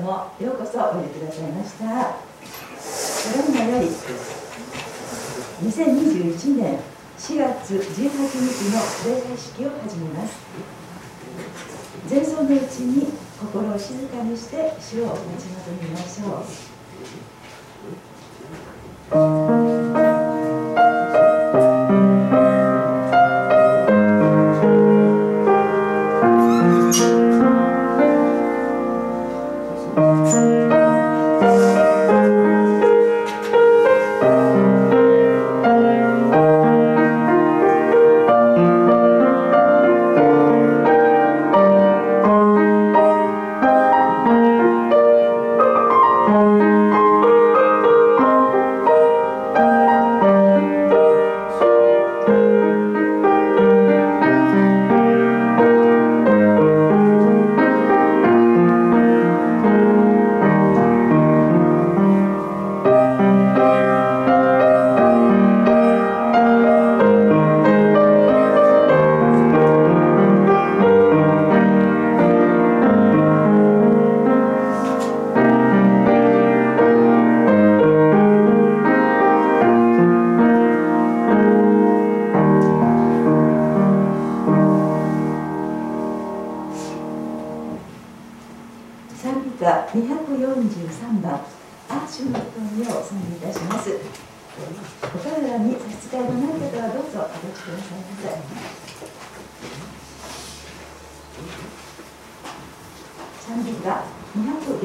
様ようこそおいでくださいました。それにはより2021年4月18日の礼拝式を始めます。前奏のうちに心を静かにして主を待ち望みましょう。賛美歌243番「アーシュの瞳」を賛美いたします。お体に差し支えのない方はどうぞお立ちください。ませ賛美歌243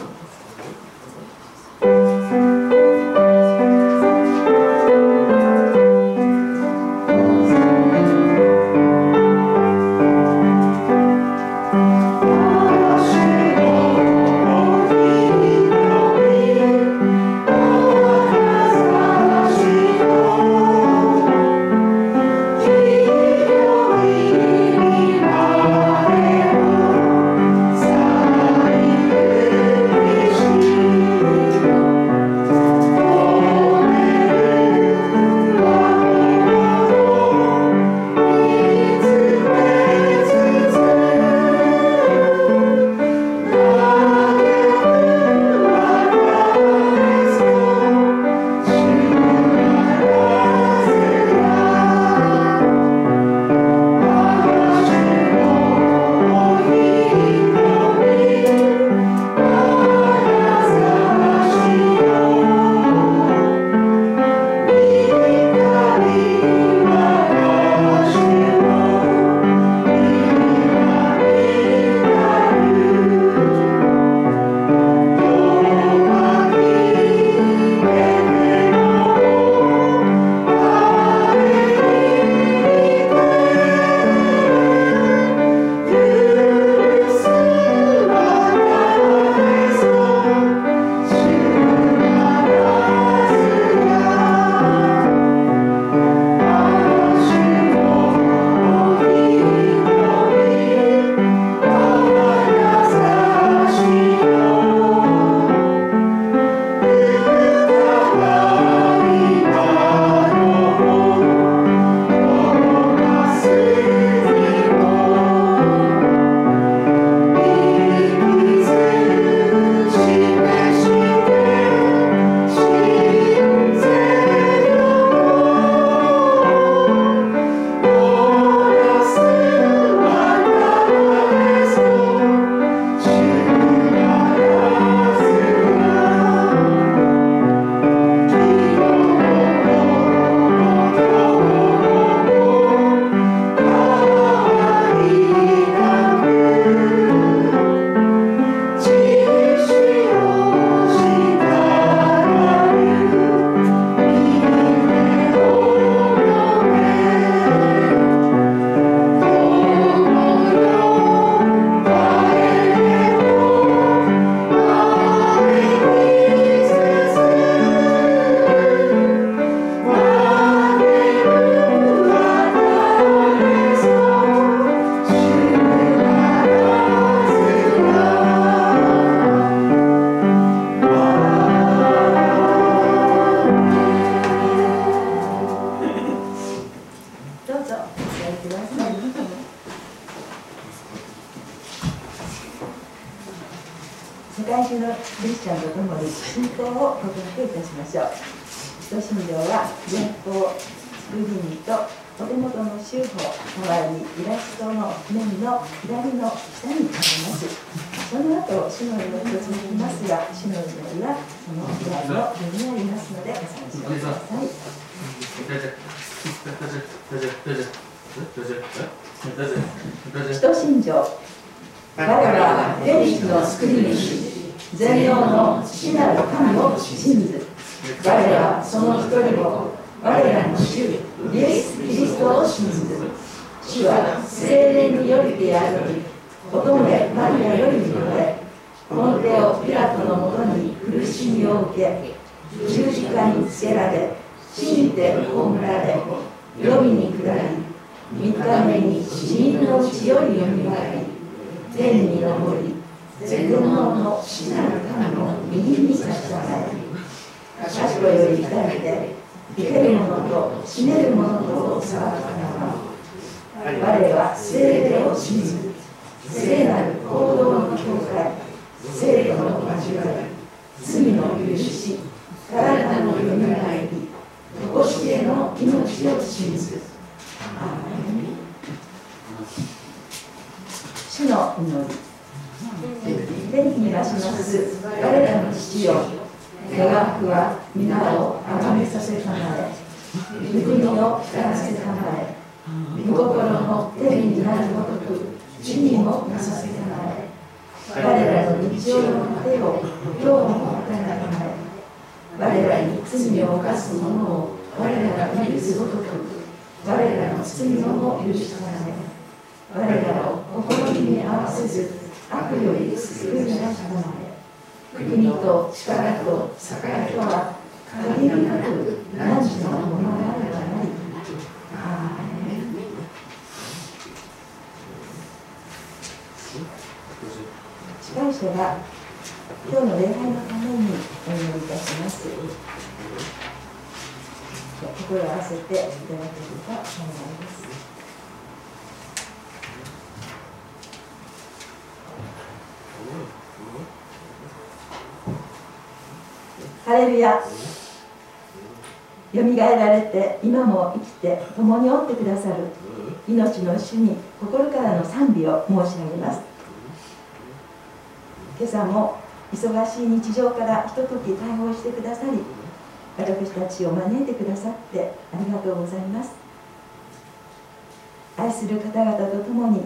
番ラトのもとに苦しみを受け十字架につけられ死にて葬られ黄泉に下り3日目に死人のうちよりよみがえり天に昇り全能の死なる神の右に差し支え賢より抱いて生ける者と死ねる者とを裁く我は聖霊を信ず聖なる行動の境界聖度の交わり罪の許し体のよみがえり常しえの命を信ず主の祈り天気に出します我らの父よ願くは皆をあがめさせたまえ御国を光らせたまえ御心の天になるごとく地にもなさせたまえ我らの日常の手を今日も与えたまえ我らに罪を犯す者を我らが許すごとく我らの罪をも許したまえ我らを心に合わせず悪より救い出したまえ国と力と栄とは限りなく何時のものであればなり。アーメン司会者が今日の礼拝のためにお祈りいたします。心を合わせていただければ幸いです。ハレルヤよみがえられて今も生きて共におってくださる命の主に心からの賛美を申し上げます今朝も忙しい日常からひととき対応してくださり私たちを招いてくださってありがとうございます。愛する方々と共に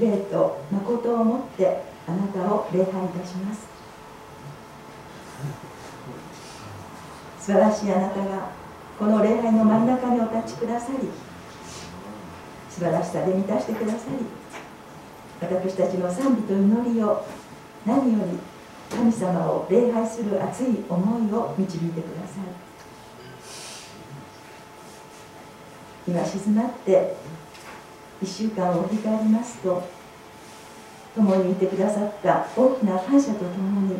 霊と誠をもってあなたを礼拝いたします。素晴らしいあなたがこの礼拝の真ん中にお立ちくださり素晴らしさで満たしてくださり私たちの賛美と祈りを何より神様を礼拝する熱い思いを導いてください。今静まって1週間を振り返りますと共にいてくださった大きな感謝とともに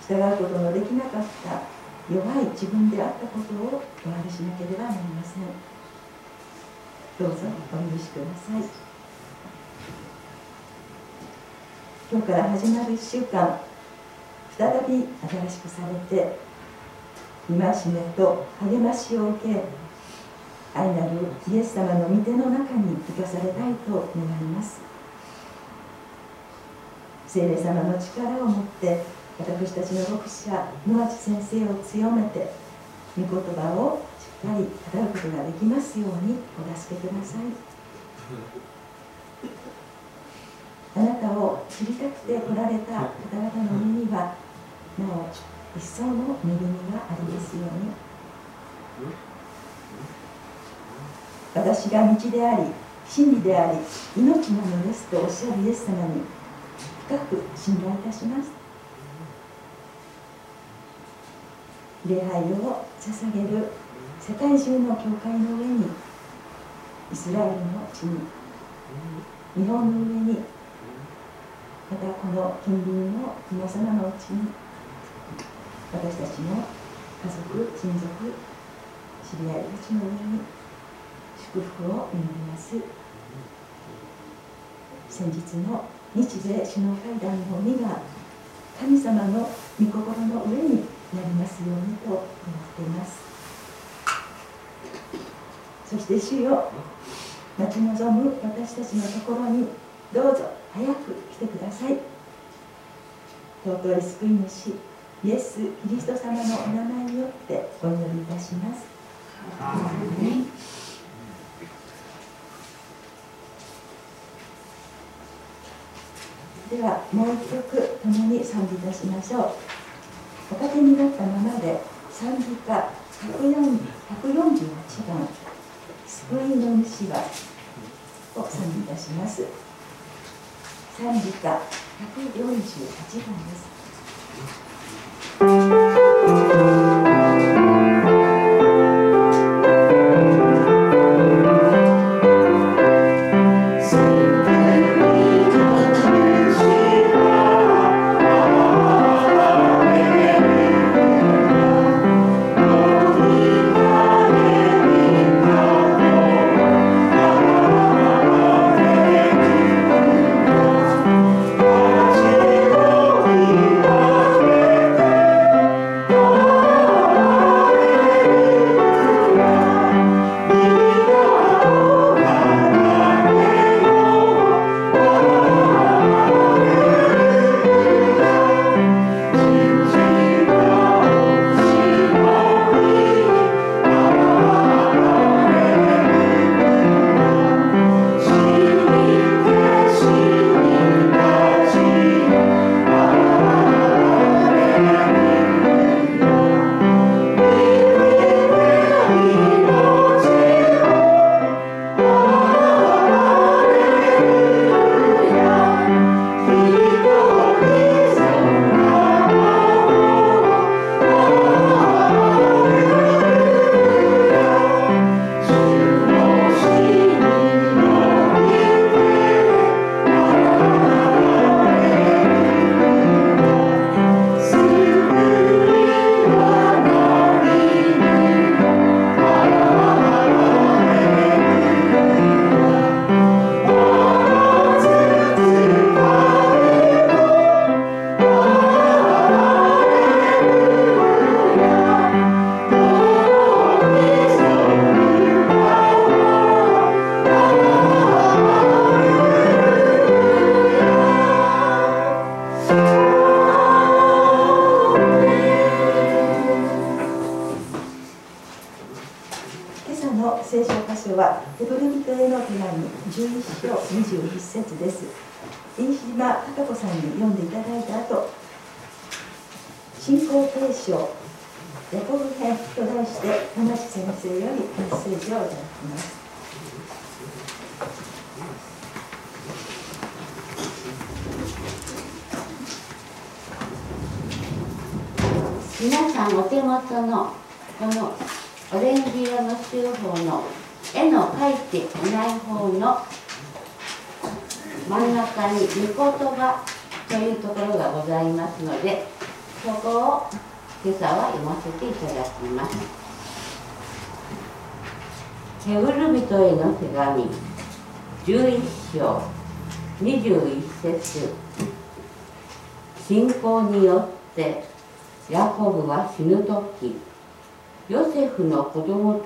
従うことのできなかった弱い自分であったことをお詫びしなければなりません。どうぞお許しください。今日から始まる1週間再び新しくされて戒めと励ましを受け愛なるイエス様の御手の中に生かされたいと願います。聖霊様の力を持って私たちの牧者野町先生を強めて御言葉をしっかり語ることができますようにお助けください。あなたを知りたくて来られた方々の目にはなお一層の恵みがありますように。私が道であり真理であり命なのですとおっしゃるイエス様に深く信頼いたします。礼拝を捧げる世界中の教会の上にイスラエルの地に日本の上にまたこの近隣の皆様のうちに私たちの家族親族知り合いたちの上に祝福を祈ります。先日の日米首脳会談のみが神様の御心の上になりますようにと思っています。そして主よ待ち望む私たちのところにどうぞ。早く来てください。尊い救い主イエス・キリスト様のお名前によってお祈りいたします。ではもう一曲共に賛美いたしましょう。おかけになったままで賛美歌148番「救いの主は」を賛美いたします賛美歌148番です。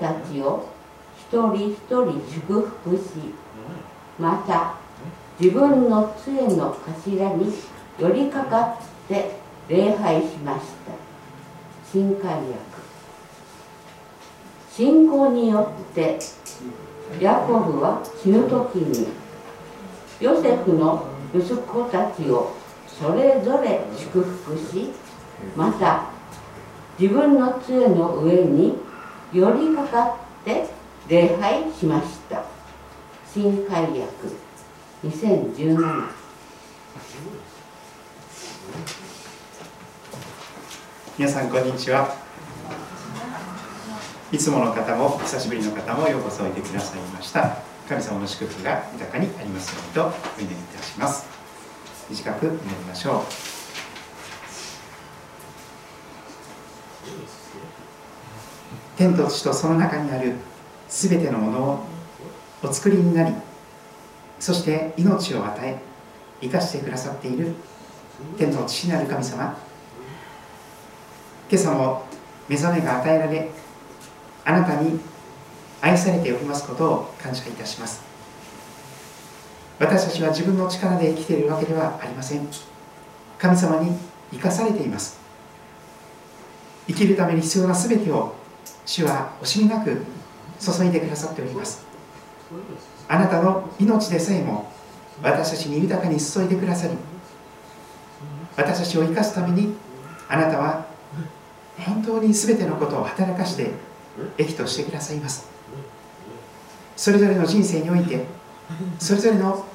たちを一人一人祝福しまた自分の杖の頭に寄りかかって礼拝しました。新海訳信仰によってヤコブは死ぬ時にヨセフの息子たちをそれぞれ祝福しまた自分の杖の上に寄りかかって礼拝しました。新海訳2017皆さんこんにちは。いつもの方も久しぶりの方もようこそおいでくださいました。神様の祝福が豊かにありますようにとお祈りいたします。短く祈りましょう。天と地とその中にあるすべてのものをお作りになりそして命を与え生かしてくださっている天の父なる神様。今朝も目覚めが与えられあなたに愛されておりますことを感謝いたします。私たちは自分の力で生きているわけではありません。神様に生かされています。生きるために必要な全てを主は惜しみなく注いでくださっております。あなたの命でさえも私たちに豊かに注いでくださり私たちを生かすためにあなたは本当に全てのことを働かして益としてくださいます。それぞれの人生においてそれぞれの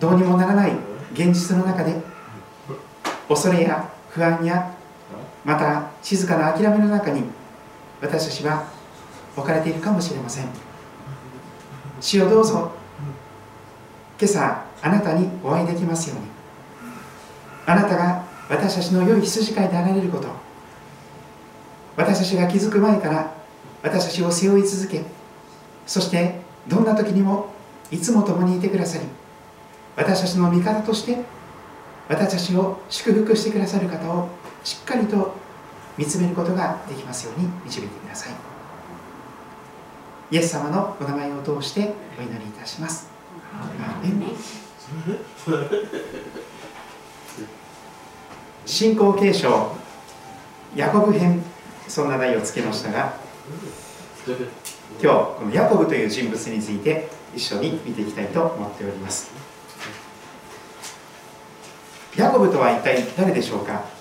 どうにもならない現実の中で恐れや不安やまた静かな諦めの中に私たちは置かれているかもしれません。主をどうぞ。今朝あなたにお会いできますように。あなたが私たちの良い羊飼いであられること。私たちが気づく前から私たちを背負い続けそしてどんな時にもいつも共にいてくださり私たちの味方として私たちを祝福してくださる方をしっかりと見つめることができますように導いてください。イエス様のお名前を通してお祈りいたします。信仰継承ヤコブ編そんな題をつけましたが今日このヤコブという人物について一緒に見ていきたいと思っております。ヤコブとは一体誰でしょうか？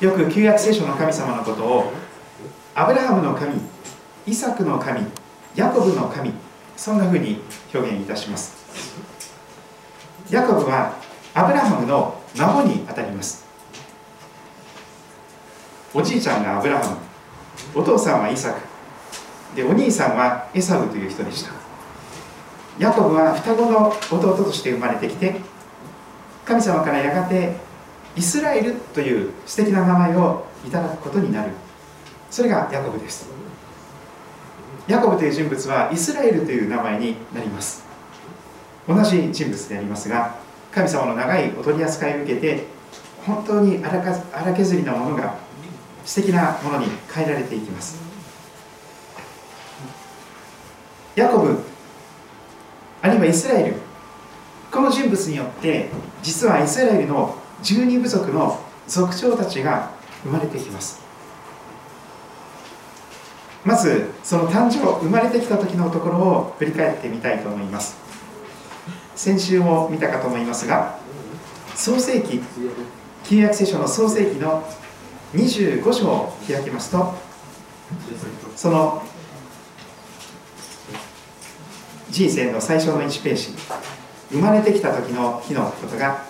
よく旧約聖書の神様のことをアブラハムの神イサクの神ヤコブの神そんなふうに表現いたします。ヤコブはアブラハムの孫にあたります。おじいちゃんがアブラハムお父さんはイサクでお兄さんはエサウという人でした。ヤコブは双子の弟として生まれてきて神様からやがてイスラエルという素敵な名前をいただくことになる。それがヤコブです。ヤコブという人物はイスラエルという名前になります。同じ人物でありますが神様の長いお取り扱いを受けて本当に荒削りなものが素敵なものに変えられていきます。ヤコブあるいはイスラエルこの人物によって実はイスラエルの十二部族の族長たちが生まれてきます。まずその誕生生まれてきた時のところを振り返ってみたいと思います。先週も見たかと思いますが創世記旧約聖書の創世記の25章を開きますとその人生の最初の1ページ生まれてきた時の日のことが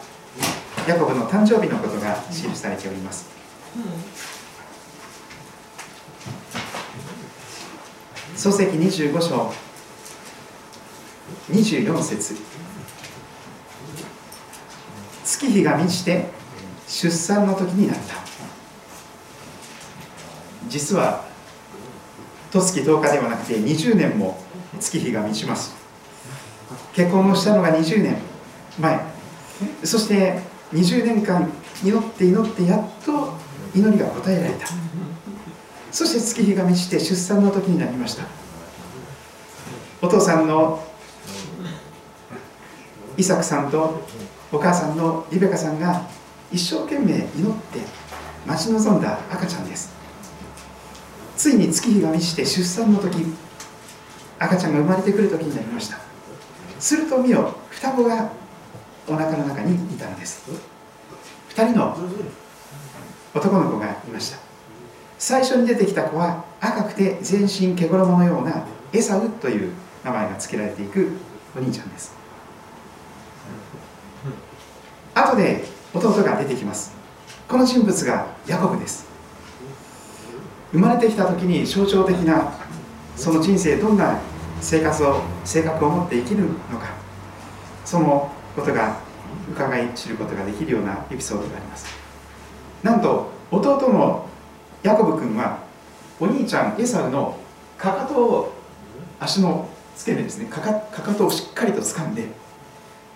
ヤコブの誕生日のことが記されております。創世記25章。24節。月日が満ちて出産の時になった。実は十月10日ではなくて20年も月日が満ちます。結婚をしたのが20年前。そして20年間祈って祈ってやっと祈りが応えられた。そして月日が満ちて出産の時になりました。お父さんのイサクさんとお母さんのリベカさんが一生懸命祈って待ち望んだ赤ちゃんです。ついに月日が満ちて出産の時赤ちゃんが生まれてくる時になりました。すると見よ双子がお腹の中にいたのです。2人の男の子がいました。最初に出てきた子は赤くて全身毛衣のようなエサウという名前が付けられていくお兄ちゃんです。後で弟が出てきます。この人物がヤコブです。生まれてきた時に象徴的なその人生どんな生活を性格を持って生きるのか。そのことが伺い知ることができるようなエピソードがあります。なんと弟のヤコブ君はお兄ちゃんエサウのかかとを足の付け根ですね。かかかかとをしっかりと掴んで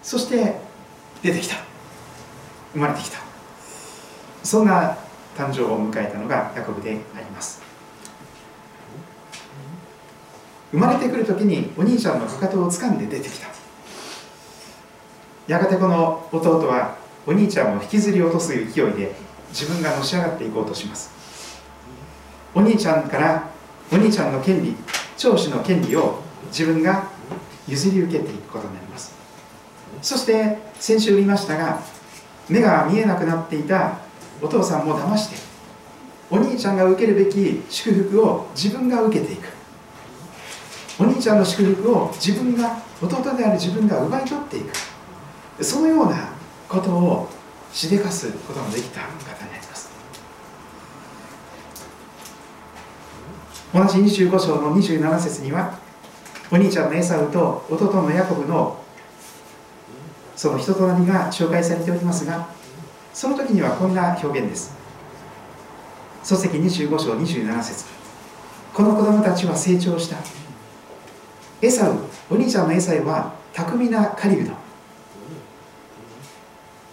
そして出てきた。生まれてきた。そんな誕生を迎えたのがヤコブであります。生まれてくる時にお兄ちゃんのかかとを掴んで出てきた。やがてこの弟はお兄ちゃんを引きずり落とす勢いで自分がのし上がっていこうとします。お兄ちゃんからお兄ちゃんの権利長子の権利を自分が譲り受けていくことになります。そして先週言いましたが目が見えなくなっていたお父さんも騙してお兄ちゃんが受けるべき祝福を自分が受けていく。お兄ちゃんの祝福を自分が弟である自分が奪い取っていく。そのようなことをしでかすことのできた方になります。同じ25章の27節にはお兄ちゃんのエサウと弟のヤコブのその人となりが紹介されておりますがその時にはこんな表現です。漱石25章27節。この子供たちは成長した。エサウお兄ちゃんのエサウは巧みな狩人。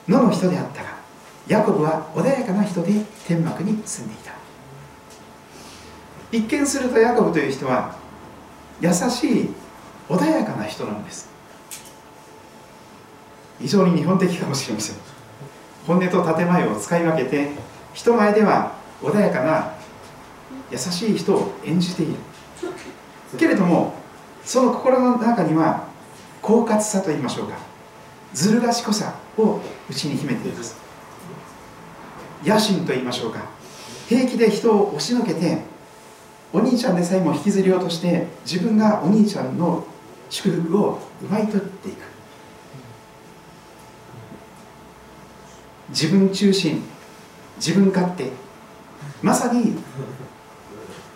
野の人であったがヤコブは穏やかな人で天幕に住んでいた。一見するとヤコブという人は優しい穏やかな人なんです。非常に日本的かもしれません。本音と建前を使い分けて人前では穏やかな優しい人を演じている。けれどもその心の中には狡猾さと言いましょうか。ずる賢さを内に秘めています。野心と言いましょうか。平気で人を押しのけてお兄ちゃんでさえも引きずり落として自分がお兄ちゃんの祝福を奪い取っていく。自分中心自分勝手。まさに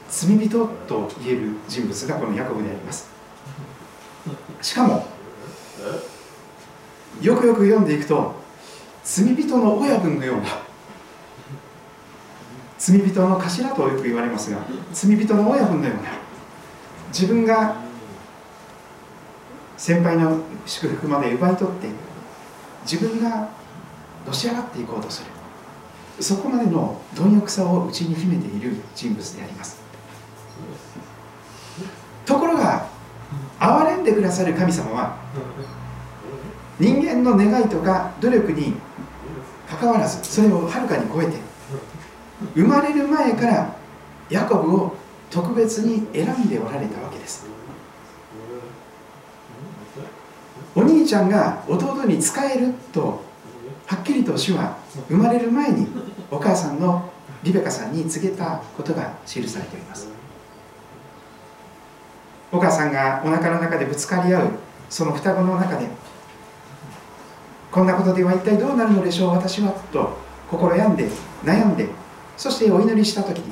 罪人と言える人物がこのヤコブであります。しかもよくよく読んでいくと罪人の親分のような罪人の頭とよく言われますが罪人の親分のような自分が先輩の祝福まで奪い取って自分がのし上がっていこうとする。そこまでの貪欲さを内に秘めている人物であります。ところが憐れんでくださる神様は人間の願いとか努力にかかわらずそれをはるかに超えて生まれる前からヤコブを特別に選んでおられたわけです。お兄ちゃんが弟に仕えるとはっきりと主は生まれる前にお母さんのリベカさんに告げたことが記されております。お母さんがお腹の中でぶつかり合うその双子の中でこんなことでは一体どうなるのでしょう私はと心病んで悩んでそしてお祈りした時に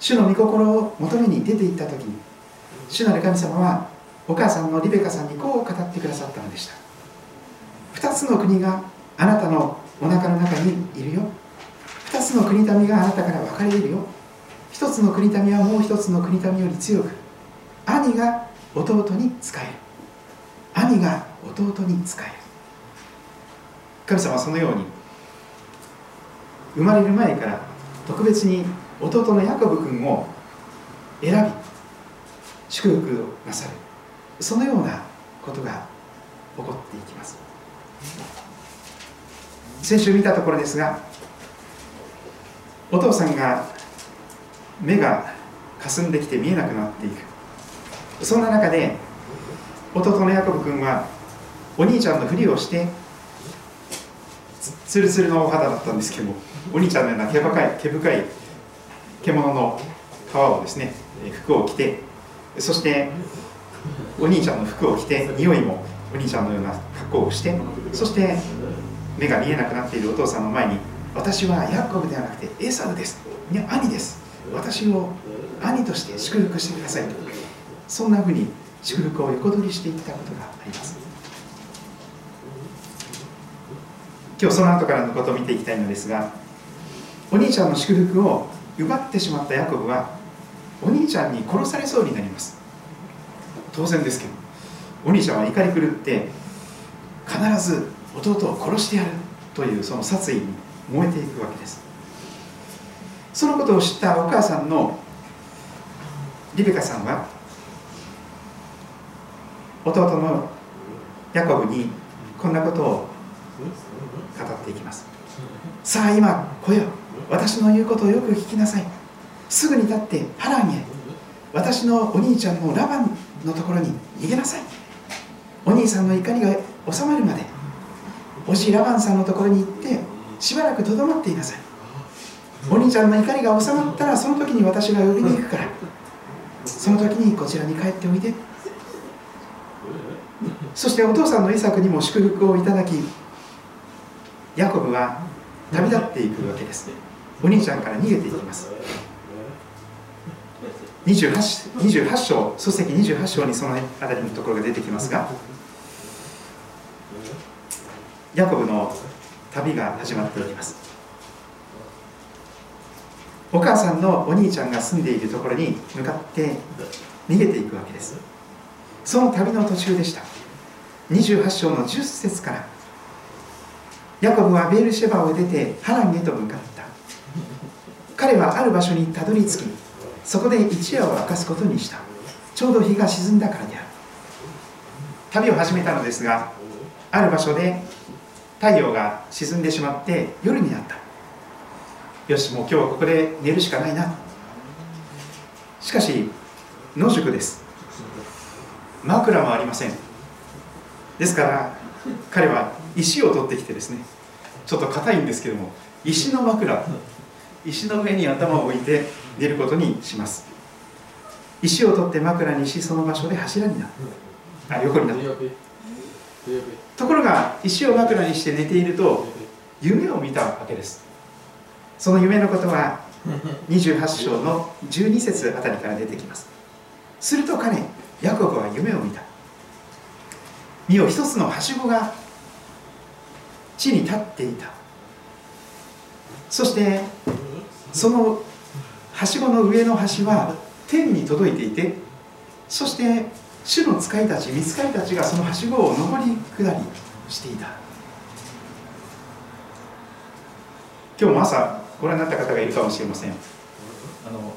主の御心を求めに出て行った時に主なる神様はお母さんのリベカさんにこう語ってくださったのでした。2つの国があなたのお腹の中にいるよ。2つの国民があなたから分かれるよ。1つの国民はもう1つの国民より強く兄が弟に仕える。兄が弟に仕える。神様はそのように生まれる前から特別に弟のヤコブ君を選び祝福をなさる。そのようなことが起こっていきます。先週見たところですがお父さんが目が霞んできて見えなくなっていく。そんな中で弟のヤコブ君はお兄ちゃんのふりをしてツルツルのお肌だったんですけどお兄ちゃんのような毛深い毛深い獣の皮をですね服を着てそしてお兄ちゃんの服を着て匂いもお兄ちゃんのような格好をしてそして目が見えなくなっているお父さんの前に私はヤコブではなくてエサウです。兄です。私を兄として祝福してくださいと。そんなふうに祝福を横取りしていったことがあります。今日その後からのことを見ていきたいのですがお兄ちゃんの祝福を奪ってしまったヤコブはお兄ちゃんに殺されそうになります。当然ですけどお兄ちゃんは怒り狂って必ず弟を殺してやるというその殺意に燃えていくわけです。そのことを知ったお母さんのリベカさんは弟のヤコブにこんなことを語っていきます。さあ今来よ私の言うことをよく聞きなさい。すぐに立ってハランへ。私のお兄ちゃんのラバンのところに逃げなさい。お兄さんの怒りが収まるまで。おじラバンさんのところに行ってしばらくとどまっていなさい。お兄ちゃんの怒りが収まったらその時に私が呼びに行くから。その時にこちらに帰っておいで。そしてお父さんのイサクにも祝福をいただきヤコブは旅立っていくわけです。お兄ちゃんから逃げていきます。28, 28章書籍28章にその辺りのところが出てきますがヤコブの旅が始まっていきます。お母さんのお兄ちゃんが住んでいるところに向かって逃げていくわけです。その旅の途中でした。28章の10節からヤコブはベールシェバを出てハランへと向かった。彼はある場所にたどり着きそこで一夜を明かすことにした。ちょうど日が沈んだからである。旅を始めたのですがある場所で太陽が沈んでしまって夜になった。よしもう今日はここで寝るしかないな。しかし野宿です。枕もありません。ですから彼は石を取ってきてですねちょっと硬いんですけども石の枕石の上に頭を置いて寝ることにします。石を取って枕にしその場所で柱になる。あ横になる。ところが石を枕にして寝ていると夢を見たわけです。その夢のことは28章の12節あたりから出てきます。すると彼ヤコブは夢を見た。見よ一つのはしごが地に立っていた。そしてそのはしごの上の端は天に届いていてそして主の使いたち見つかりたちがそのはしごを上り下りしていた。今日も朝ご覧になった方がいるかもしれません。あの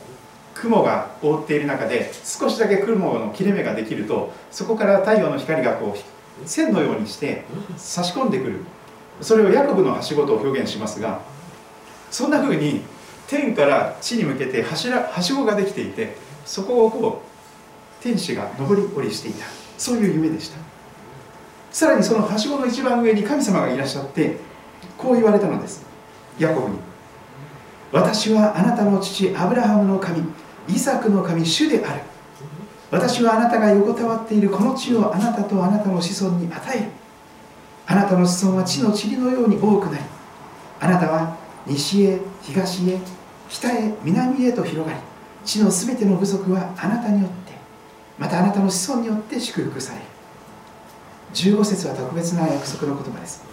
雲が覆っている中で少しだけ雲の切れ目ができるとそこから太陽の光がこう線のようにして差し込んでくる。それをヤコブのはしごと表現しますがそんな風に天から地に向けて柱はしごができていてそこをこう天使が上り下りしていた。そういう夢でした。さらにそのはしごの一番上に神様がいらっしゃってこう言われたのです。ヤコブに私はあなたの父アブラハムの神イサクの神主である。私はあなたが横たわっているこの地をあなたとあなたの子孫に与える。あなたの子孫は地の塵のように多くなりあなたは西へ東へ北へ南へと広がり地のすべての部族はあなたによってまたあなたの子孫によって祝福される。15節は特別な約束の言葉です。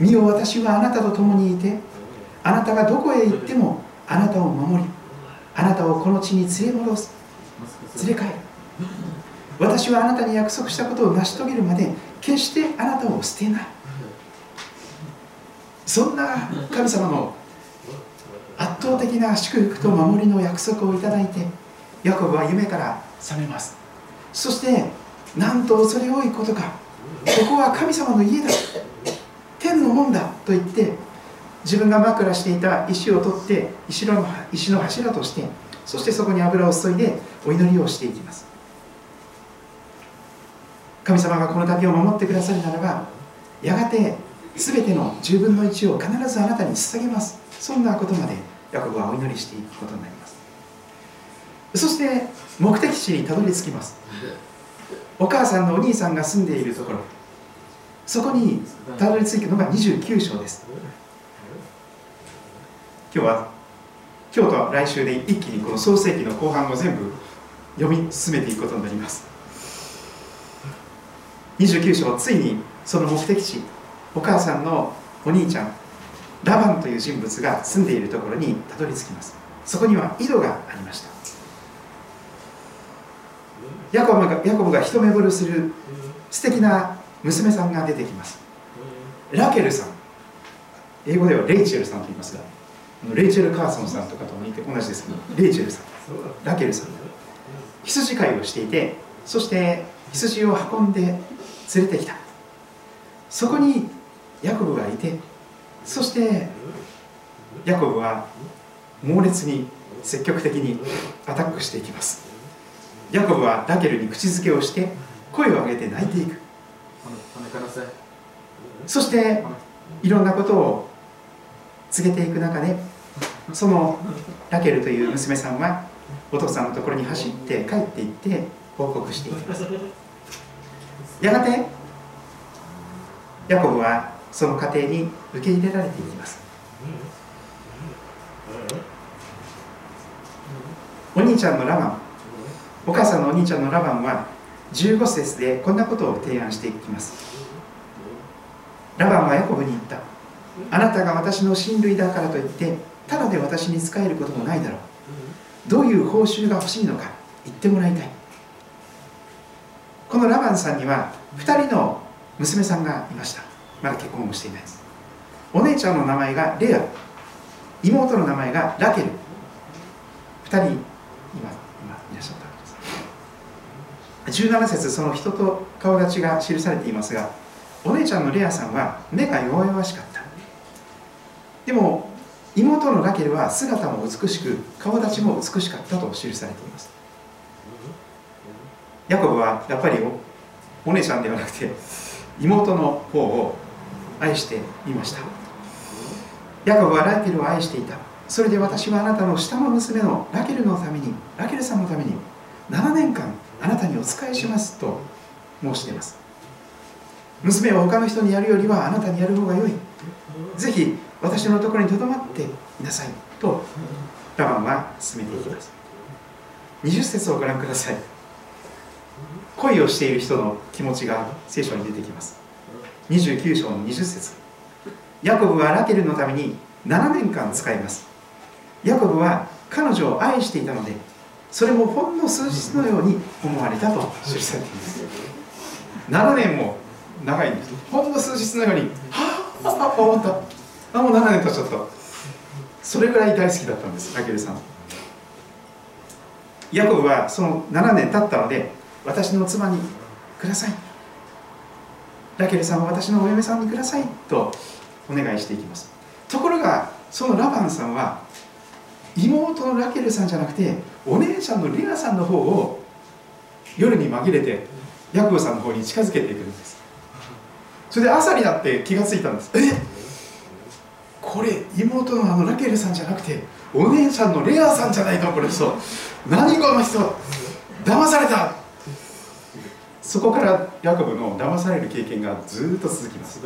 見よ私はあなたと共にいてあなたがどこへ行ってもあなたを守りあなたをこの地に連れ戻す。連れ帰る。私はあなたに約束したことを成し遂げるまで決してあなたを捨てない。そんな神様の圧倒的な祝福と守りの約束をいただいてヤコブは夢から覚めます。そしてなんと恐れ多いことかここは神様の家だ。天の門だと言って自分が枕していた石を取って石の石の柱としてそしてそこに油を注いでお祈りをしていきます。神様がこの旅を守ってくださるならばやがて全ての10分の1を必ずあなたに捧げます。そんなことまでヤコブはお祈りしていくことになります。そして目的地にたどり着きます。お母さんのお兄さんが住んでいるところ。そこにたどり着くのが29章です。今日は今日と来週で一気にこの創世記の後半を全部読み進めていくことになります。29章ついにその目的地お母さんのお兄ちゃんラバンという人物が住んでいるところにたどり着きます。そこには井戸がありました。ヤコブがヤコブが一目惚れする素敵な娘さんが出てきます。ラケルさん。英語ではレイチェルさんと言いますがレイチェル・カーソンさんとかと似て同じですけどレイチェルさん。ラケルさん。羊飼いをしていてそして羊を運んで連れてきた。そこにヤコブがいてそしてヤコブは猛烈に積極的にアタックしていきます。ヤコブはラケルに口づけをして声を上げて泣いていく。そしていろんなことを告げていく中でそのラケルという娘さんはお父さんのところに走って帰っていって報告していきますやがてヤコブはその家庭に受け入れられていきます。お兄ちゃんのラバンお母さんのお兄ちゃんのラバンは15節でこんなことを提案していきます。ラバンはヤコブに言った。あなたが私の親類だからといってただで私に仕えることもないだろう。どういう報酬が欲しいのか言ってもらいたい。このラバンさんには2人の娘さんがいました。まだ結婚もしていないです。お姉ちゃんの名前がレア。妹の名前がラケル。2人今今いらっしゃったわけです。17節その人と顔立ちが記されていますがお姉ちゃんのレアさんは目が弱々しかった。でも妹のラケルは姿も美しく顔立ちも美しかったと記されています。ヤコブはやっぱりお姉ちゃんではなくて妹の方を愛していました。ヤコブはラケルを愛していた。それで私はあなたの下の娘のラケルのためにラケルさんのために7年間あなたにお仕えしますと申しています。娘は他の人にやるよりはあなたにやる方が良い。ぜひ私のところにとどまっていなさいとラバンは進めていきます。20節をご覧ください。恋をしている人の気持ちが聖書に出てきます。29章の20節。ヤコブはラケルのために7年間使います。ヤコブは彼女を愛していたのでそれもほんの数日のように思われたと記されています。7年も長いんです。ほんの数日のようにはあああ終わった。あもう7年経っちゃった。それぐらい大好きだったんですラケルさん。ヤコブはその7年経ったので私の妻にください。ラケルさんは私のお嫁さんにくださいとお願いしていきます。ところがそのラバンさんは妹のラケルさんじゃなくてお姉ちゃんのレアさんの方を夜に紛れてヤコブさんの方に近づけていくんです。それで朝になって気がついたんです。えこれ妹のあのラケルさんじゃなくてお姉ちゃんのレアさんじゃないかこれ人。何この人。騙された。そこからヤコブの騙される経験がずっと続きます。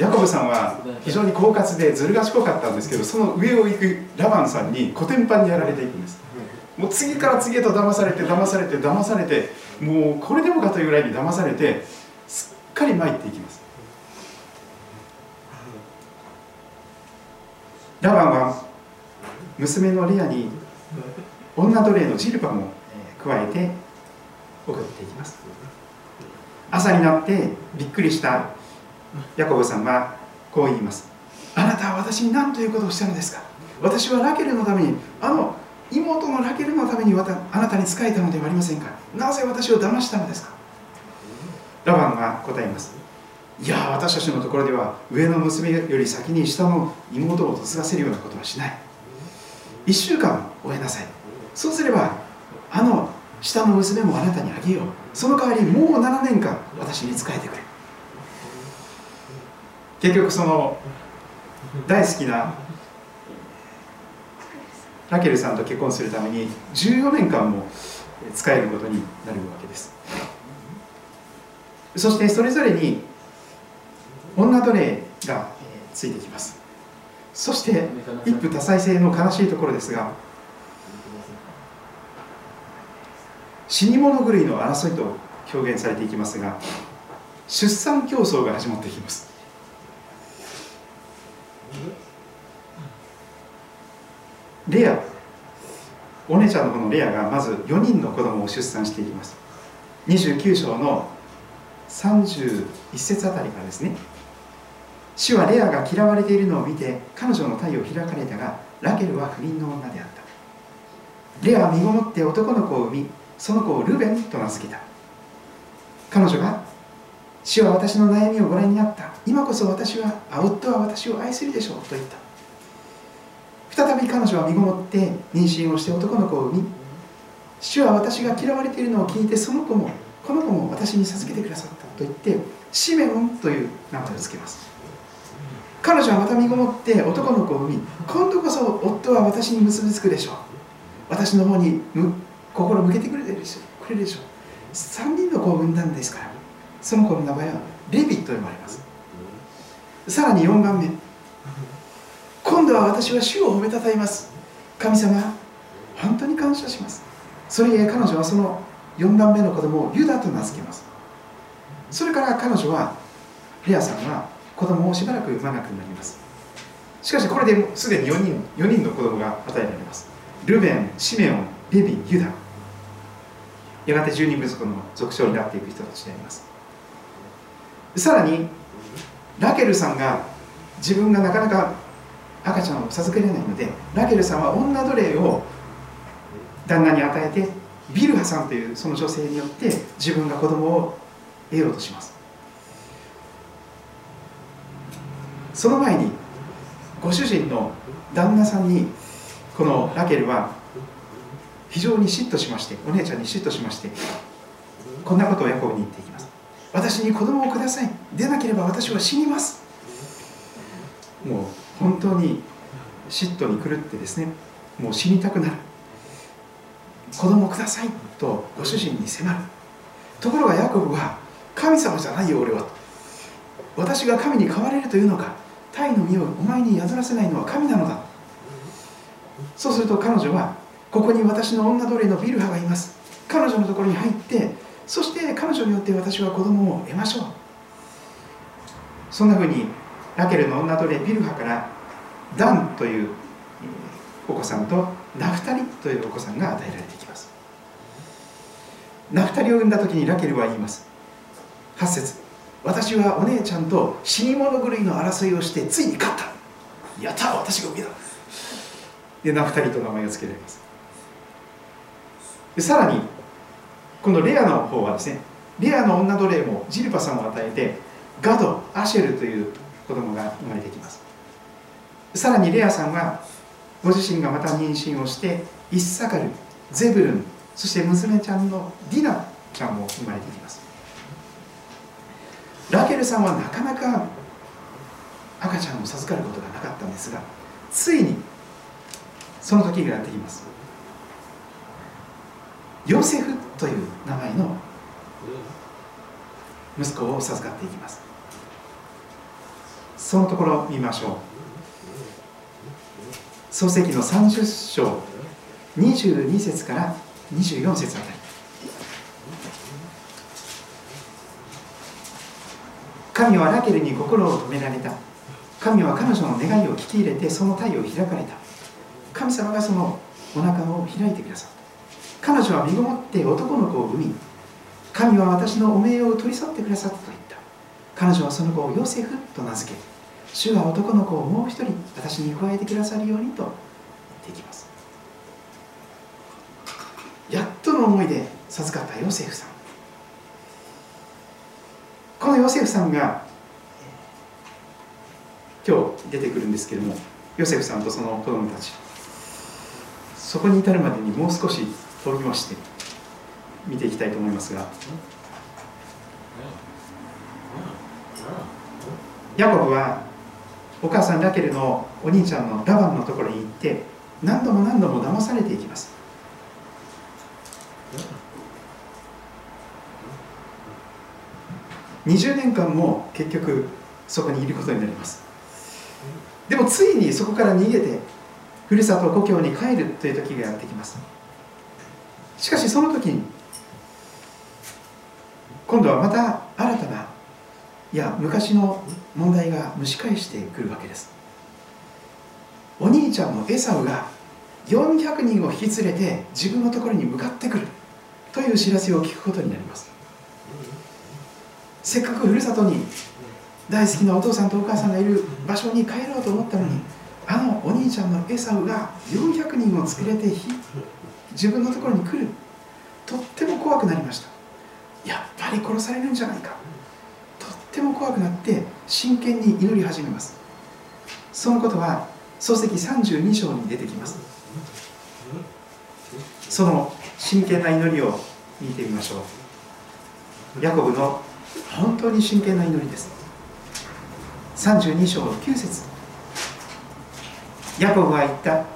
ヤコブさんは非常に狡猾でずる賢かったんですけどその上を行くラバンさんにコテンパンにやられていくんです。もう次から次へと騙されて騙されて騙されてもうこれでもかというぐらいに騙されてすっかり参っていきます。ラバンは娘のレアに女奴隷のジルパも加えて送っていきます。朝になってびっくりしたヤコブさんはこう言います。あなたは私に何ということをしたのですか？私はラケルのためにあの妹のラケルのためにあなたに仕えたのではありませんか？なぜ私を騙したのですか？ラバンは答えます。いや私たちのところでは上の娘より先に下の妹を嫁がせるようなことはしない。1週間終えなさい。そうすればあの下の娘もあなたにあげよう。その代わりもう7年間私に仕えてくれ。結局その大好きなラケルさんと結婚するために14年間も使えることになるわけです。そしてそれぞれに女奴隷がついてきます。そして一夫多妻制の悲しいところですが死に物狂いの争いと表現されていきますが出産競争が始まっていきます。レア。お姉ちゃんのこのレアがまず4人の子供を出産していきます。29章の31節あたりからですね。主はレアが嫌われているのを見て彼女の体を開かれたがラケルは不倫の女であった。レアは身ごもって男の子を産みその子をルベンと名付けた。彼女が主は私の悩みをご覧になった。今こそ私はあ夫は私を愛するでしょうと言った。再び彼女は身ごもって妊娠をして男の子を産み主は私が嫌われているのを聞いてその子もこの子も私に授けてくださったと言ってシメオンという名前を付けます。彼女はまた身ごもって男の子を産み今度こそ夫は私に結びつくでしょう。私の方に心向けてくれるでしょ。くれるでしょ。う3人の子を産んだんですから。その子の名前はレビと呼ばれます。さらに4番目。今度は私は主を褒めたたえます。神様本当に感謝します。それゆえ彼女はその4番目の子供をユダと名付けます。それから彼女はレアさんは子供をしばらく産まなくなります。しかしこれですでに4人 ,4 人の子供が与えられます。ルベン、シメオン、レビ、ユダ。やがて十人部族の族長になっていく人たちであります。さらにラケルさんが自分がなかなか赤ちゃんを授けられないのでラケルさんは女奴隷を旦那に与えてビルハさんというその女性によって自分が子供を得ようとします。その前にご主人の旦那さんにこのラケルは非常に嫉妬しましてお姉ちゃんに嫉妬しましてこんなことをヤコブに言っていきます。私に子供をください。でなければ私は死にます。もう本当に嫉妬に狂ってですねもう死にたくなる。子供ください。とご主人に迫る。ところがヤコブは神様じゃないよ俺は。私が神に変われるというのか。タイの身をお前に宿らせないのは神なのだ。そうすると彼女はここに私の女奴隷のビルハがいます。彼女のところに入ってそして彼女によって私は子供を得ましょう。そんなふうにラケルの女奴隷ビルハからダンというお子さんとナフタリというお子さんが与えられていきます。ナフタリを産んだ時にラケルは言います。8節私はお姉ちゃんと死に物狂いの争いをしてついに勝った。やった私が産みだ。でナフタリと名前が付けられます。さらにこのレアの方はですねレアの女奴隷もジルパさんを与えてガドアシェルという子供が生まれてきます。さらにレアさんはご自身がまた妊娠をしてイッサカルゼブルンそして娘ちゃんのディナちゃんも生まれてきます。ラケルさんはなかなか赤ちゃんを授かることがなかったんですがついにその時がやってきます。ヨセフという名前の息子を授かっていきます。そのところを見ましょう。創世記の30章22節から24節あたり。神はラケルに心を止められた。神は彼女の願いを聞き入れてその体を開かれた。神様がそのお腹を開いてくださった彼女は身ごもって男の子を産み神は私のお名を取り去ってくださったと言った。彼女はその子をヨセフと名付け主は男の子をもう一人私に加えてくださるようにと言っていきます。やっとの思いで授かったヨセフさん。このヨセフさんが今日出てくるんですけれどもヨセフさんとその子供たち。そこに至るまでにもう少し飛びまして見ていきたいと思いますが。ヤコブはお母さんラケルのお兄ちゃんのラバンのところに行って何度も何度も騙されていきます。20年間も結局そこにいることになります。でもついにそこから逃げてふるさと故郷に帰るという時がやってきます。しかしその時に今度はまた新たないや昔の問題が蒸し返してくるわけです。お兄ちゃんのエサウが400人を引き連れて自分のところに向かってくる。という知らせを聞くことになります。せっかくふるさとに大好きなお父さんとお母さんがいる場所に帰ろうと思ったのにあのお兄ちゃんのエサウが400人を連れて自分のところに来る。とっても怖くなりました。やっぱり殺されるんじゃないか。とっても怖くなって真剣に祈り始めます。そのことは漱石32章に出てきます。その真剣な祈りを見てみましょう。ヤコブの本当に真剣な祈りです。32章9節。ヤコブは言った。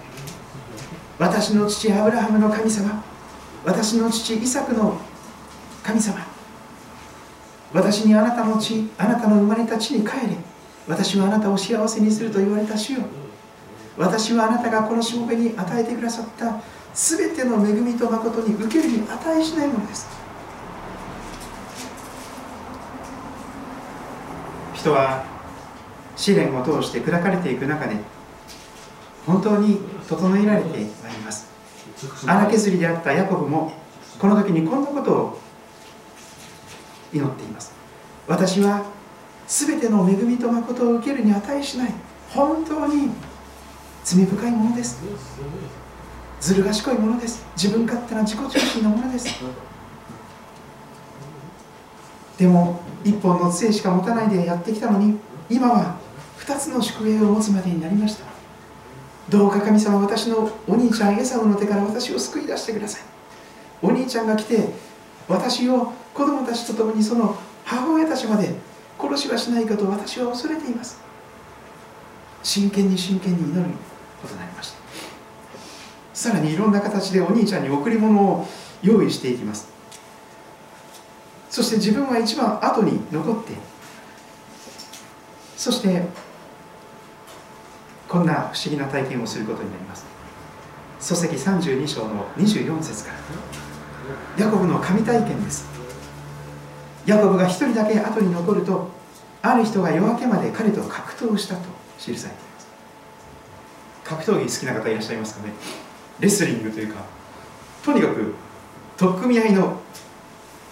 私の父アブラハムの神様。私の父イサクの神様。私にあなたの地あなたの生まれた地に帰れ。私はあなたを幸せにすると言われた主よ。私はあなたがこのしもべに与えてくださった全ての恵みと誠に受けるに値しないものです。人は試練を通して砕かれていく中で本当に整えられてまいります。荒削りであったヤコブもこの時にこんなことを祈っています。私は全ての恵みと誠を受けるに値しない本当に罪深いものです。ずる賢いものです。自分勝手な自己中心のものです。でも一本の杖しか持たないでやってきたのに今は2つの宿営を持つまでになりました。どうか神様私のお兄ちゃんエサウの手から私を救い出してください。お兄ちゃんが来て私を子供たちと共にその母親たちまで殺しはしないかと私は恐れています。真剣に真剣に祈ることになりました。さらにいろんな形でお兄ちゃんに贈り物を用意していきます。そして自分は一番後に残ってそしてこんな不思議な体験をすることになります。書籍32章の24節から。ヤコブの神体験です。ヤコブが一人だけ後に残るとある人が夜明けまで彼と格闘したと記されています。格闘技好きな方いらっしゃいますかね。レスリングというかとにかく取っ組み合いの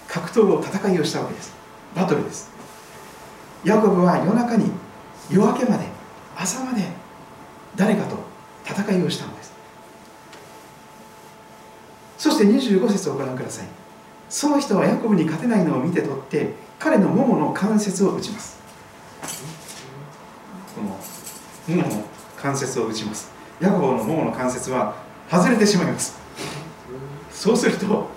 格闘を戦いをしたわけです。バトルです。ヤコブは夜中に夜明けまで朝まで誰かと戦いをしたのです。そして25節をご覧ください。その人はヤコブに勝てないのを見て取って彼の桃の関節を打ちます。この桃の関節を打ちます。ヤコブの桃の関節は外れてしまいます。そうすると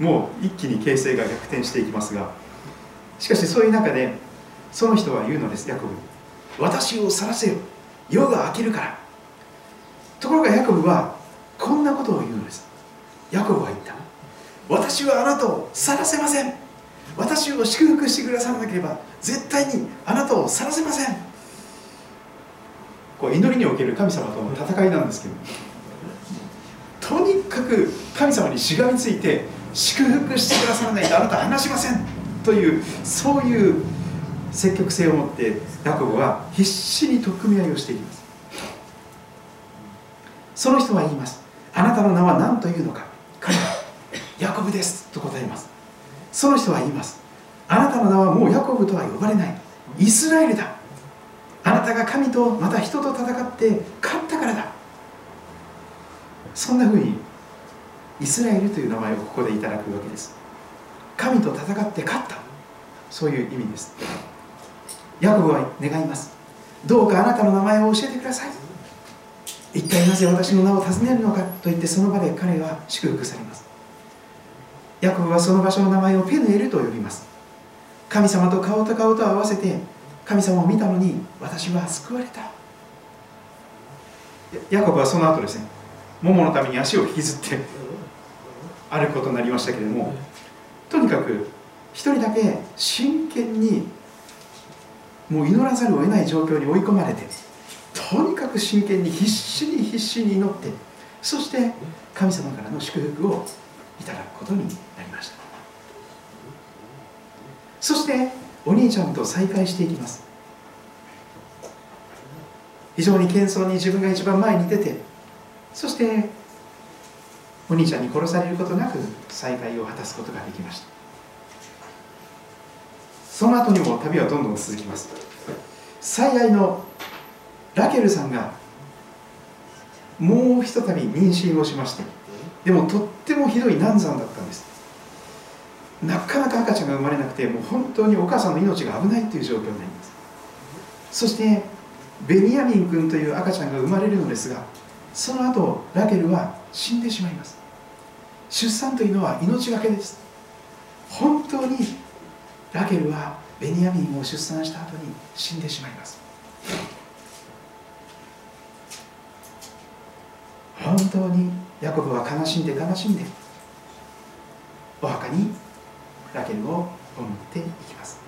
もう一気に形勢が逆転していきますがしかしそういう中でその人は言うのですヤコブ。私を去らせよ。夜が明けるから。ところがヤコブはこんなことを言うのです。ヤコブは言った。私はあなたを去らせません。私を祝福してくださらなければ絶対にあなたを去らせません。こう祈りにおける神様との戦いなんですけど。とにかく神様にしがみついて祝福してくださらないとあなたは話しません。というそういう積極性を持ってヤコブは必死に取っ組み合いをしていきます。その人は言います。あなたの名は何というのか。彼はヤコブです。と答えます。その人は言います。あなたの名はもうヤコブとは呼ばれない。イスラエルだ。あなたが神とまた人と戦って勝ったからだ。そんなふうにイスラエルという名前をここでいただくわけです。神と戦って勝った。そういう意味です。ヤコブは願います。どうかあなたの名前を教えてください。一体なぜ私の名を尋ねるのかと言ってその場で彼は祝福されます。ヤコブはその場所の名前をペヌエルと呼びます。神様と顔と顔と合わせて神様を見たのに私は救われた。ヤコブはその後ですね桃のために足を引きずって歩くことになりましたけれどもとにかく一人だけ真剣にもう祈らざるを得ない状況に追い込まれてとにかく真剣に必死に必死に祈ってそして神様からの祝福をいただくことになりました。そしてお兄ちゃんと再会していきます。非常に謙遜に自分が一番前に出てそしてお兄ちゃんに殺されることなく再会を果たすことができました。その後にも旅はどんどん続きます。最愛のラケルさんがもうひとたび妊娠をしましてでもとってもひどい難産だったんです。なかなか赤ちゃんが生まれなくてもう本当にお母さんの命が危ないという状況になります。そしてベニヤミン君という赤ちゃんが生まれるのですがその後ラケルは死んでしまいます。出産というのは命がけです。本当にラケルはベニヤミンを出産した後に死んでしまいます。本当にヤコブは悲しんで悲しんでお墓にラケルを葬っていきます。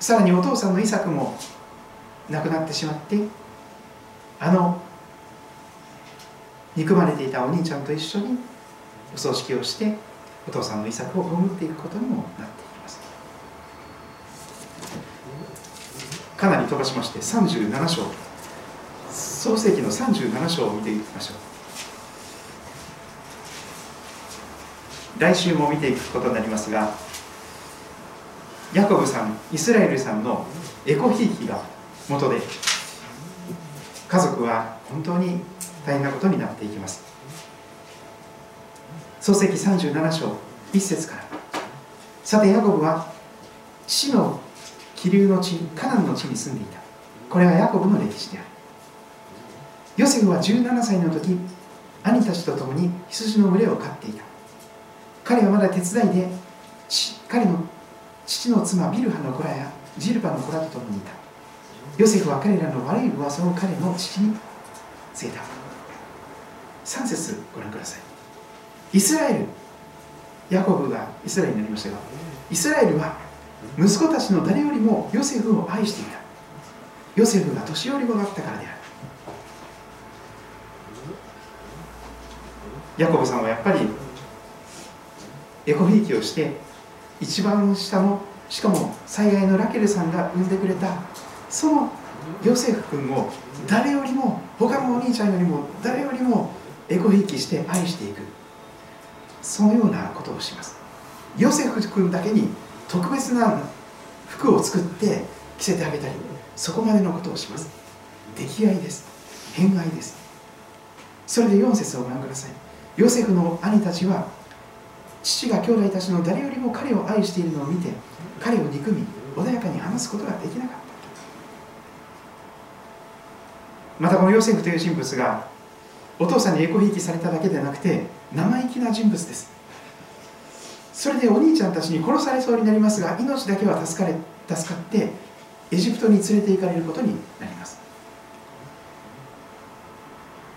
さらにお父さんのイサクも亡くなってしまってあの憎まれていたお兄ちゃんと一緒にお葬式をしてお父さんの遺作を葬っていくことにもなっていきます。かなり飛ばしまして37章。創世紀の37章を見ていきましょう。来週も見ていくことになりますがヤコブさんイスラエルさんのエコひいきが元で家族は本当に大変なことになっていきます。創世記37章1節から。さてヤコブは死の気流の地カナンの地に住んでいた。これはヤコブの歴史である。ヨセフは17歳の時兄たちと共に羊の群れを飼っていた。彼はまだ手伝いで彼の父の妻ビルハの子らやジルパの子らと共にいた。ヨセフは彼らの悪い噂を彼の父に告げた。3節ご覧ください。イスラエルヤコブがイスラエルになりましたがイスラエルは息子たちの誰よりもヨセフを愛していた。ヨセフが年寄り子だったからである。ヤコブさんはやっぱりエコひいきをして一番下のしかも災害のラケルさんが産んでくれたそのヨセフ君を誰よりも他のお兄ちゃんよりも誰よりもエコひいきして愛していく。そのようなことをします。ヨセフ君だけに特別な服を作って着せてあげたりそこまでのことをします。溺愛です。偏愛です。それで4節をご覧ください。ヨセフの兄たちは父が兄弟たちの誰よりも彼を愛しているのを見て彼を憎み穏やかに話すことができなかった。またこのヨセフという人物がお父さんにエコひいきされただけでなくて生意気な人物です。それでお兄ちゃんたちに殺されそうになりますが命だけは助かれ助かってエジプトに連れて行かれることになります。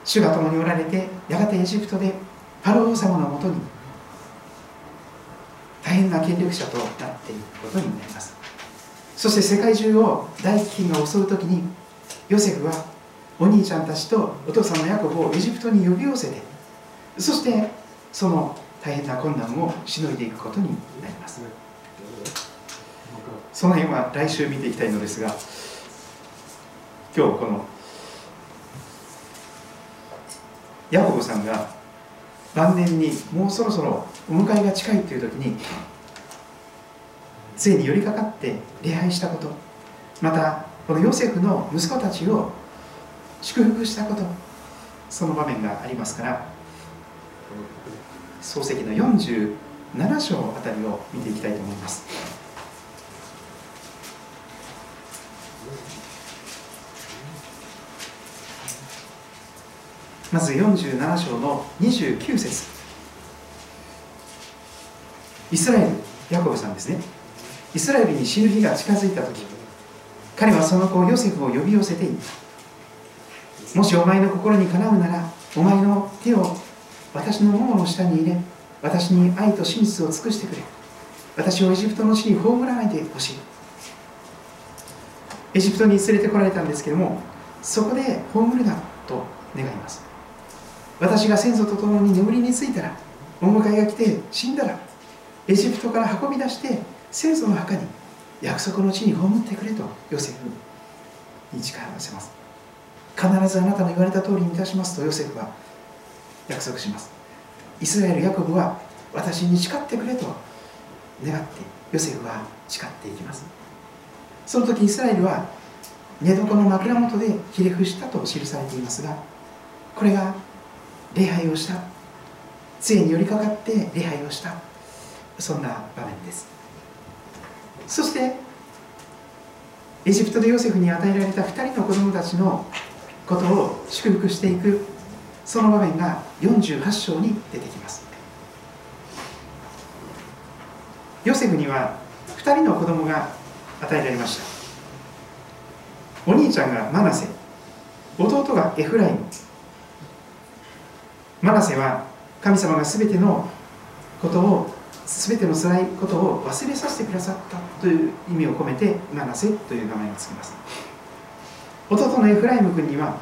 主が共におられてやがてエジプトでパロ王様のもとに。大変な権力者となっていくことになります。そして世界中を大飢饉が襲う時にヨセフはお兄ちゃんたちとお父さんのヤコブをエジプトに呼び寄せてそしてその大変な困難をしのいでいくことになります。その辺は来週見ていきたいのですが今日このヤコブさんが晩年にもうそろそろお迎えが近いという時についに寄りかかって礼拝したことまたこのヨセフの息子たちを祝福したことその場面がありますから漱石の47章あたりを見ていきたいと思います。まず47章の29節。イスラエルヤコブさんですね。イスラエルに死ぬ日が近づいた時彼はその子ヨセフを呼び寄せていった。もしお前の心にかなうならお前の手を私のももの下に入れ私に愛と真実を尽くしてくれ。私をエジプトの地に葬らないでほしい。エジプトに連れてこられたんですけれどもそこで葬るなと願います。私が先祖と共に眠りについたらお迎えが来て死んだらエジプトから運び出して先祖の墓に約束の地に葬ってくれとヨセフに誓わせます。必ずあなたの言われた通りにいたしますとヨセフは約束します。イスラエル・ヤコブは私に誓ってくれと願ってヨセフは誓っていきます。その時イスラエルは寝床の枕元でひれ伏したと記されていますがこれが礼拝をした。杖に寄りかかって礼拝をした。そんな場面です。そしてエジプトでヨセフに与えられた2人の子供たちのことを祝福していく。その場面が48章に出てきます。ヨセフには2人の子供が与えられました。お兄ちゃんがマナセ弟がエフライムマナセは神様が全てのことを全ての辛いことを忘れさせてくださったという意味を込めてマナセという名前を付けます。弟のエフライム君には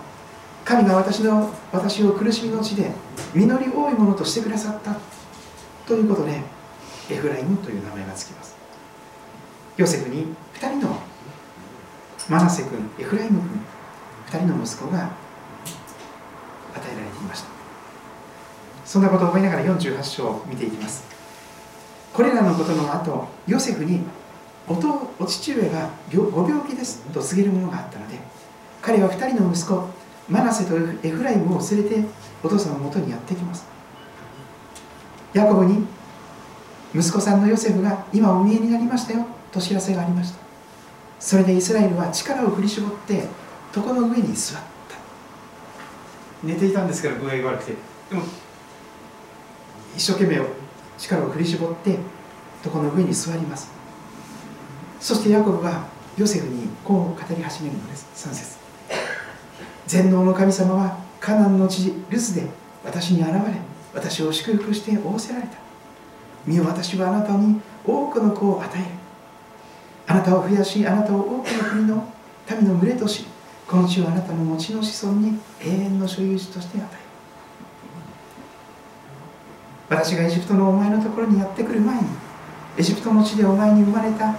神が私の私を苦しみの地で実り多いものとしてくださったということでエフライムという名前が付きます。ヨセフに2人のマナセ君エフライム君2人の息子が与えられていました。そんなことを思いながら48章を見ていきます。これらのことの後ヨセフにおとお父上がご病気ですと告げるものがあったので彼は2人の息子マナセとエフライムを連れてお父さんのもとにやってきます。ヤコブに息子さんのヨセフが今お見えになりましたよと知らせがありました。それでイスラエルは力を振り絞って床の上に座った。寝ていたんですから具合が悪くて。でも一生懸命力を振り絞って床の上に座ります。そしてヤコブはヨセフにこう語り始めるのです。3節。全能の神様はカナンの地ルスで私に現れ私を祝福して仰せられた。見よ私はあなたに多くの子を与える。あなたを増やしあなたを多くの国の民の群れとしこの地をあなたの後の子孫に永遠の所有地として与える。私がエジプトのお前のところにやってくる前にエジプトの地でお前に生まれた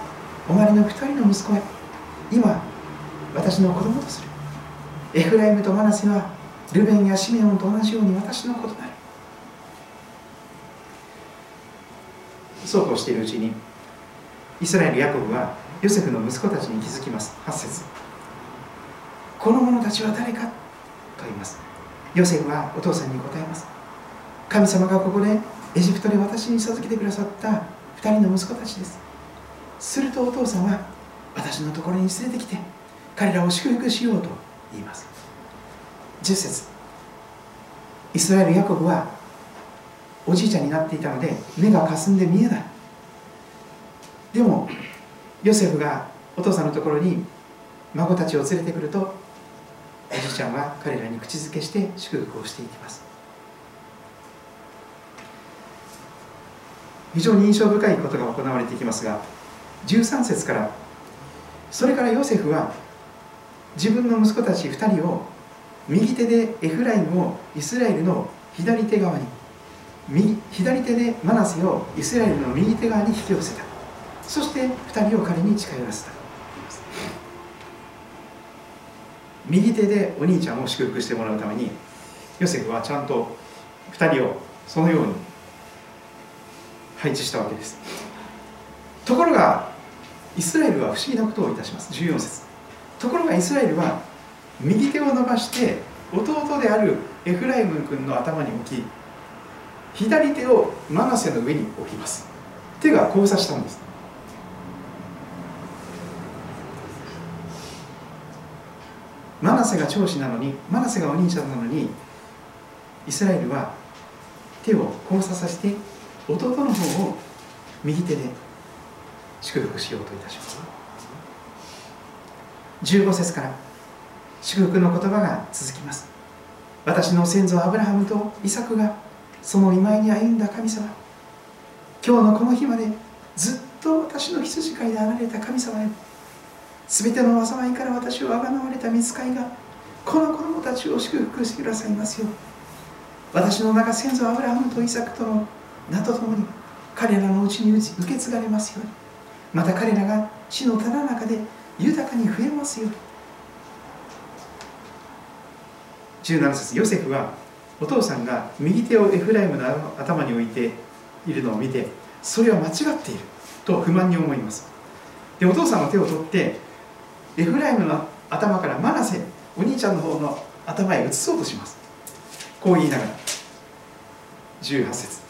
お前の二人の息子へ今私の子供とする。エフライムとマナセはルベンやシメオンと同じように私の子となる。そうこうしているうちにイスラエル・ヤコブはヨセフの息子たちに気づきます。8節。この者たちは誰かと言います。ヨセフはお父さんに答えます。神様がここでエジプトで私に授けてくださった2人の息子たちです。するとお父さんは私のところに連れてきて彼らを祝福しようと言います。10節イスラエル・ヤコブはおじいちゃんになっていたので目がかすんで見えない。でもヨセフがお父さんのところに孫たちを連れてくるとおじいちゃんは彼らに口づけして祝福をしていきます。非常に印象深いことが行われていきますが13節からそれからヨセフは自分の息子たち2人を右手でエフライムをイスラエルの左手側に右左手でマナセをイスラエルの右手側に引き寄せた。そして2人を彼に近寄らせた。右手でお兄ちゃんを祝福してもらうためにヨセフはちゃんと2人をそのように配置したわけです。ところがイスラエルは不思議なことをいたします。14節。ところがイスラエルは右手を伸ばして弟であるエフライム君の頭に置き左手をマナセの上に置きます。手が交差したんです。マナセが長子なのにマナセがお兄ちゃんなのにイスラエルは手を交差させて弟の方を右手で祝福しようといたします。15節から祝福の言葉が続きます。私の先祖アブラハムとイサクがその見舞いに歩んだ神様。今日のこの日までずっと私の羊飼いであられた神様よ全ての災いから私をあがなわれた見つかいがこの子供たちを祝福してくださいますよ私の中先祖アブラハムとイサクとの名とともに彼らのうちに受け継がれますように。また彼らが死のただ中で豊かに増えますように。17節ヨセフはお父さんが右手をエフライムの頭に置いているのを見てそれは間違っていると不満に思います。でお父さんの手を取ってエフライムの頭からマナセお兄ちゃんの方の頭へ移そうとします。こう言いながら。18節。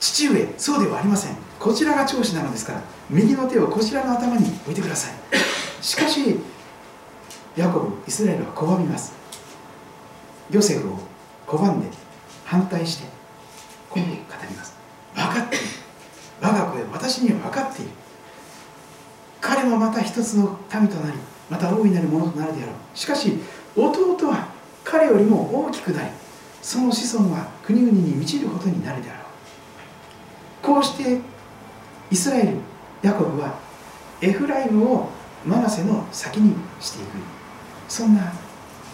父上そうではありません。こちらが長子なのですから右の手をこちらの頭に置いてください。しかしヤコブイスラエルは拒みます。ヨセフを拒んで反対してこう語ります。分かっている。我が子よ私には分かっている。彼もまた一つの民となりまた大いなるものとなるであろう。しかし弟は彼よりも大きくなりその子孫は国々に満ちることになるであろう。こうしてイスラエルヤコブはエフライムをマナセの先にしていくそんな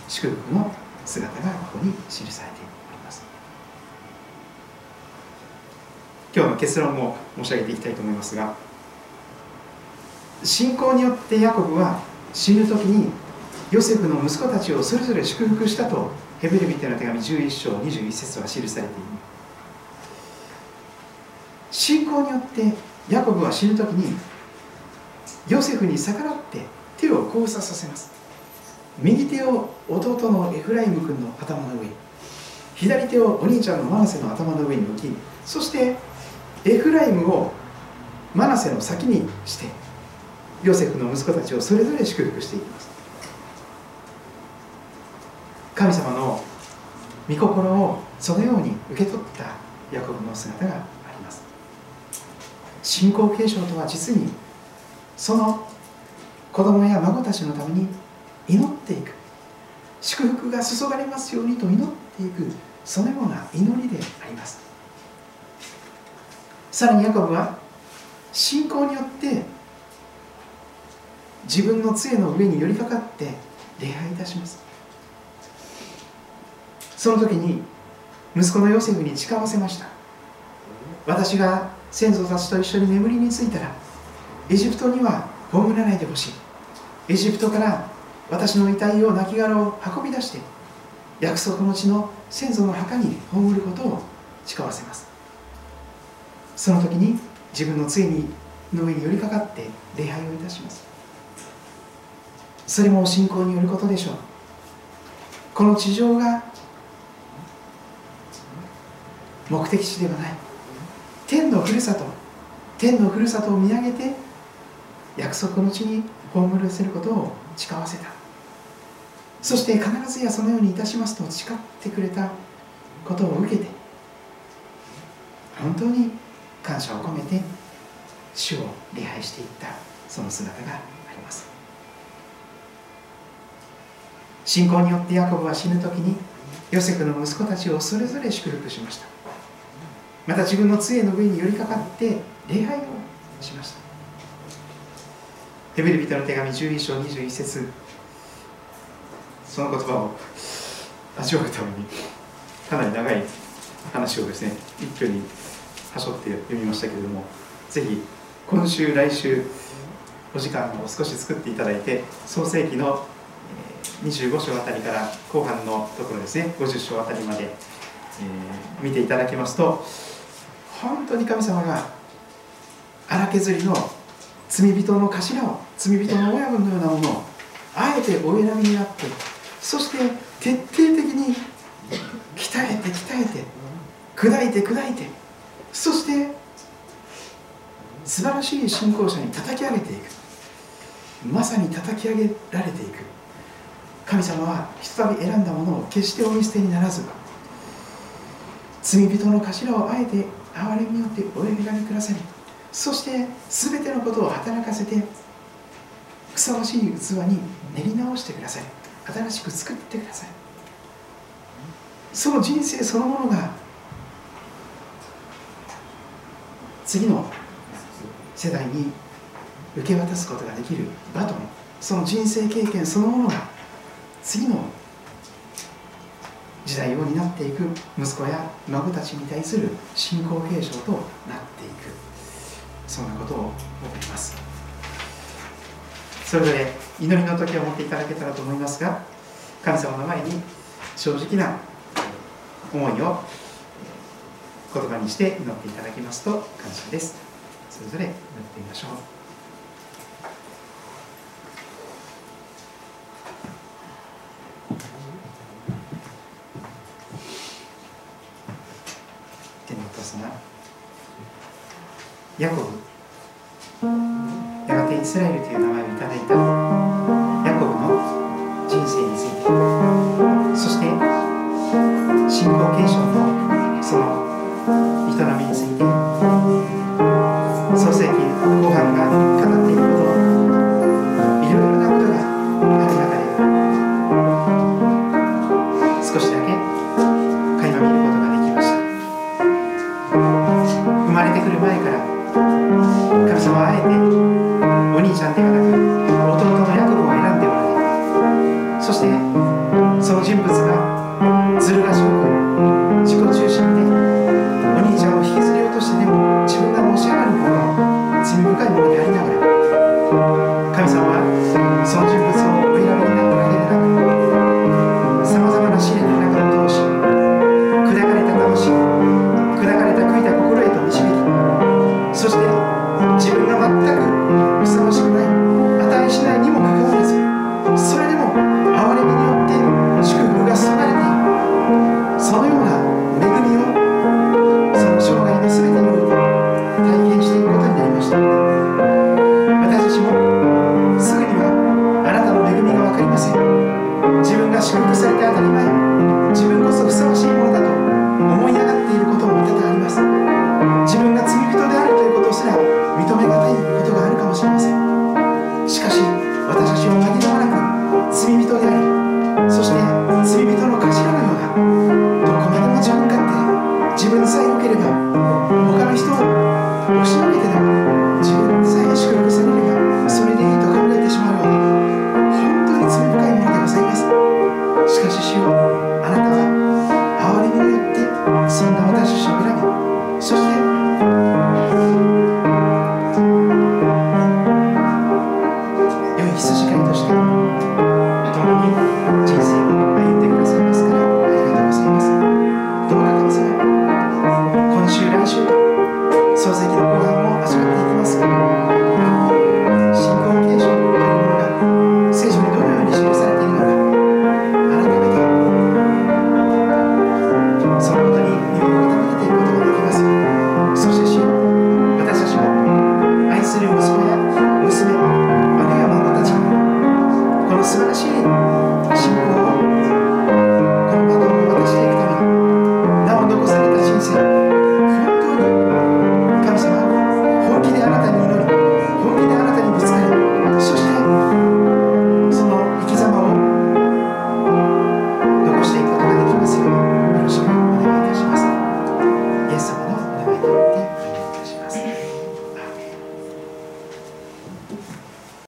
祝福の姿がここに記されております。今日の結論を申し上げていきたいと思いますが信仰によってヤコブは死ぬ時にヨセフの息子たちをそれぞれ祝福したとヘベルビテの手紙11章21節は記されている信仰によってヤコブは死ぬ時にヨセフに逆らって手を交差させます。右手を弟のエフライム君の頭の上左手をお兄ちゃんのマナセの頭の上に置きそしてエフライムをマナセの先にしてヨセフの息子たちをそれぞれ祝福していきます。神様の御心をそのように受け取ったヤコブの姿が信仰継承とは実にその子供や孫たちのために祈っていく。祝福が注がれますようにと祈っていく。そのような祈りであります。さらにヤコブは信仰によって自分の杖の上に寄りかかって礼拝いたします。その時に息子のヨセフに誓わせました。私が先祖たちと一緒に眠りについたらエジプトには葬らないでほしい。エジプトから私の遺体を亡骸を運び出して約束の地の先祖の墓に葬ることを誓わせます。その時に自分の杖にの上に寄りかかって礼拝をいたします。それも信仰によることでしょう。この地上が目的地ではない。天のふるさと天のふるさとを見上げて約束の地に葬らせることを誓わせた。そして必ずやそのようにいたしますと誓ってくれたことを受けて本当に感謝を込めて主を礼拝していったその姿があります。信仰によってヤコブは死ぬ時にヨセフの息子たちをそれぞれ祝福しました。また自分の杖の上に寄りかかって礼拝をしました。ヘベルビトの手紙11章21節。その言葉を味わうためにかなり長い話をですね一挙にはしょって読みましたけれどもぜひ今週来週お時間を少し作っていただいて創世記の25章あたりから後半のところですね50章あたりまで、えー、見ていただきますと本当に神様が荒削りの罪人の頭を罪人の親分のようなものをあえてお選びになってそして徹底的に鍛えて鍛えて砕いて砕いてそして素晴らしい信仰者に叩き上げていく。まさに叩き上げられていく。神様はひとたび選んだものを決してお見捨てにならず罪人の頭をあえて憐れみによってお選びくださりそして全てのことを働かせてふさわしい器に練り直してください新しく作ってくださいその人生そのものが次の世代に受け渡すことができるバトンその人生経験そのものが次の時代を担っていく息子や孫たちに対する信仰継承となっていく。そんなことを思います。それぞれ祈りの時を持っていただけたらと思いますが神様の前に正直な思いを言葉にして祈っていただきますと感謝です。それぞれ祈ってみましょう。ヤコブ。やがてイスラエルという名前をいただいた。